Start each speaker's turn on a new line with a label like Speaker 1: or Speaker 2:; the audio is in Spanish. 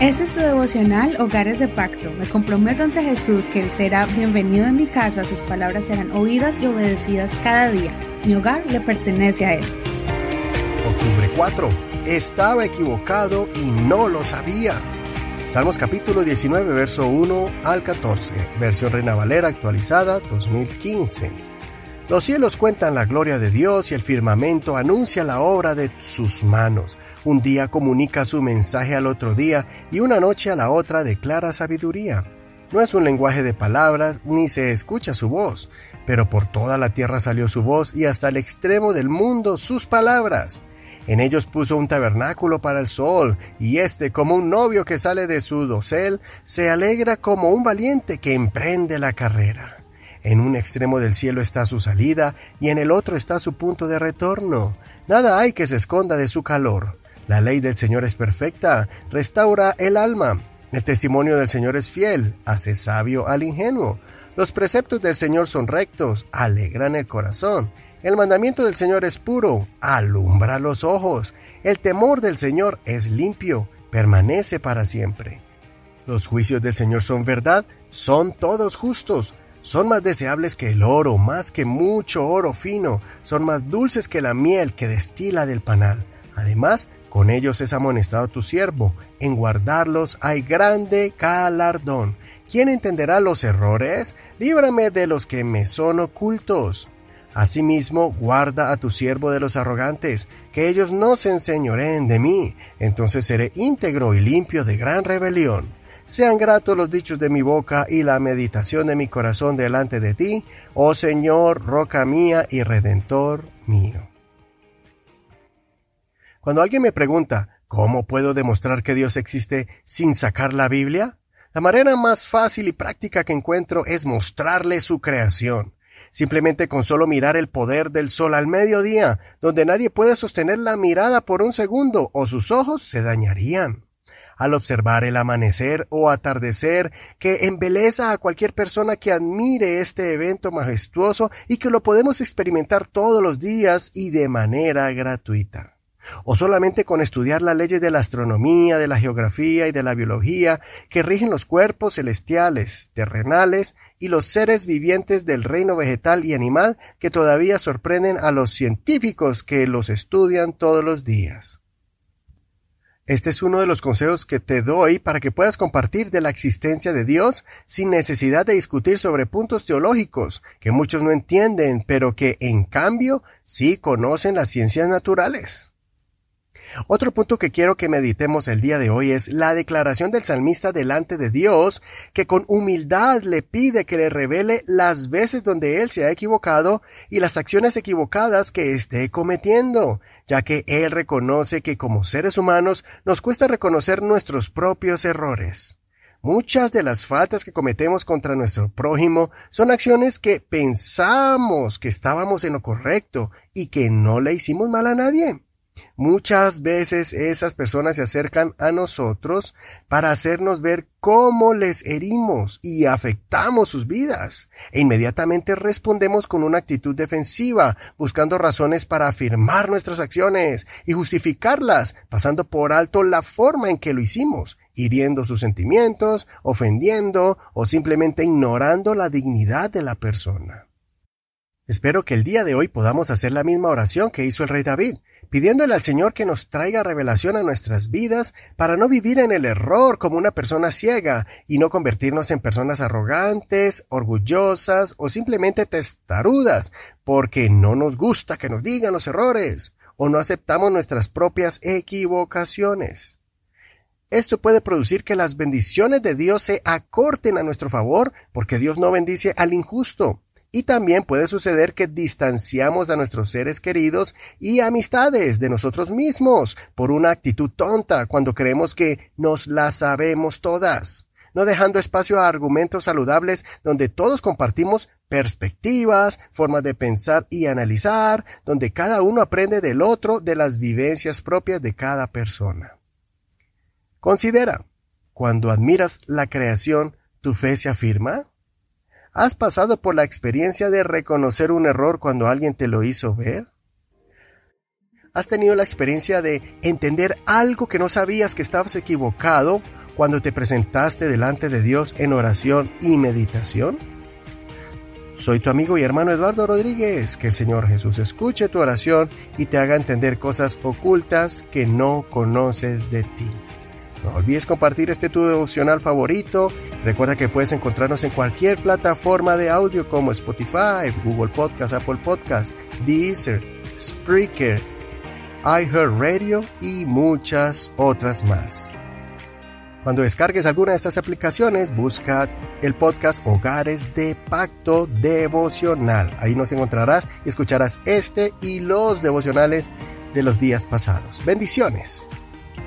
Speaker 1: Este es tu devocional Hogares de Pacto. Me comprometo ante Jesús que Él será bienvenido en mi casa, sus palabras serán oídas y obedecidas cada día. Mi hogar le pertenece a Él.
Speaker 2: Octubre 4. Estaba equivocado y no lo sabía. Salmos capítulo 19, verso 1 al 14, versión Reina Valera actualizada 2015. Los cielos cuentan la gloria de Dios y el firmamento anuncia la obra de sus manos. Un día comunica su mensaje al otro día y una noche a la otra declara sabiduría. No es un lenguaje de palabras ni se escucha su voz, pero por toda la tierra salió su voz y hasta el extremo del mundo sus palabras. En ellos puso un tabernáculo para el sol, y éste, como un novio que sale de su dosel, se alegra como un valiente que emprende la carrera. En un extremo del cielo está su salida y en el otro está su punto de retorno. Nada hay que se esconda de su calor. La ley del Señor es perfecta, restaura el alma. El testimonio del Señor es fiel, hace sabio al ingenuo. Los preceptos del Señor son rectos, alegran el corazón. El mandamiento del Señor es puro, alumbra los ojos. El temor del Señor es limpio, permanece para siempre. Los juicios del Señor son verdad, son todos justos son más deseables que el oro, más que mucho oro fino, son más dulces que la miel que destila del panal. Además, con ellos es amonestado tu siervo, en guardarlos hay grande galardón. ¿Quién entenderá los errores? Líbrame de los que me son ocultos. Asimismo, guarda a tu siervo de los arrogantes, que ellos no se enseñoreen de mí, entonces seré íntegro y limpio de gran rebelión. Sean gratos los dichos de mi boca y la meditación de mi corazón delante de ti, oh Señor, roca mía y redentor mío. Cuando alguien me pregunta, ¿cómo puedo demostrar que Dios existe sin sacar la Biblia? La manera más fácil y práctica que encuentro es mostrarle su creación. Simplemente con solo mirar el poder del sol al mediodía, donde nadie puede sostener la mirada por un segundo o sus ojos se dañarían al observar el amanecer o atardecer que embeleza a cualquier persona que admire este evento majestuoso y que lo podemos experimentar todos los días y de manera gratuita o solamente con estudiar las leyes de la astronomía, de la geografía y de la biología que rigen los cuerpos celestiales, terrenales y los seres vivientes del reino vegetal y animal que todavía sorprenden a los científicos que los estudian todos los días. Este es uno de los consejos que te doy para que puedas compartir de la existencia de Dios sin necesidad de discutir sobre puntos teológicos que muchos no entienden, pero que en cambio sí conocen las ciencias naturales. Otro punto que quiero que meditemos el día de hoy es la declaración del salmista delante de Dios, que con humildad le pide que le revele las veces donde él se ha equivocado y las acciones equivocadas que esté cometiendo, ya que él reconoce que como seres humanos nos cuesta reconocer nuestros propios errores. Muchas de las faltas que cometemos contra nuestro prójimo son acciones que pensamos que estábamos en lo correcto y que no le hicimos mal a nadie. Muchas veces esas personas se acercan a nosotros para hacernos ver cómo les herimos y afectamos sus vidas. E inmediatamente respondemos con una actitud defensiva, buscando razones para afirmar nuestras acciones y justificarlas, pasando por alto la forma en que lo hicimos, hiriendo sus sentimientos, ofendiendo o simplemente ignorando la dignidad de la persona. Espero que el día de hoy podamos hacer la misma oración que hizo el rey David, pidiéndole al Señor que nos traiga revelación a nuestras vidas para no vivir en el error como una persona ciega y no convertirnos en personas arrogantes, orgullosas o simplemente testarudas, porque no nos gusta que nos digan los errores o no aceptamos nuestras propias equivocaciones. Esto puede producir que las bendiciones de Dios se acorten a nuestro favor porque Dios no bendice al injusto y también puede suceder que distanciamos a nuestros seres queridos y amistades de nosotros mismos por una actitud tonta cuando creemos que nos las sabemos todas, no dejando espacio a argumentos saludables donde todos compartimos perspectivas, formas de pensar y analizar, donde cada uno aprende del otro de las vivencias propias de cada persona. Considera, cuando admiras la creación, ¿tu fe se afirma? ¿Has pasado por la experiencia de reconocer un error cuando alguien te lo hizo ver? ¿Has tenido la experiencia de entender algo que no sabías que estabas equivocado cuando te presentaste delante de Dios en oración y meditación? Soy tu amigo y hermano Eduardo Rodríguez. Que el Señor Jesús escuche tu oración y te haga entender cosas ocultas que no conoces de ti. No olvides compartir este tu devocional favorito. Recuerda que puedes encontrarnos en cualquier plataforma de audio como Spotify, Google Podcast, Apple Podcast, Deezer, Spreaker, iHeartRadio y muchas otras más. Cuando descargues alguna de estas aplicaciones, busca el podcast Hogares de Pacto Devocional. Ahí nos encontrarás y escucharás este y los devocionales de los días pasados. Bendiciones.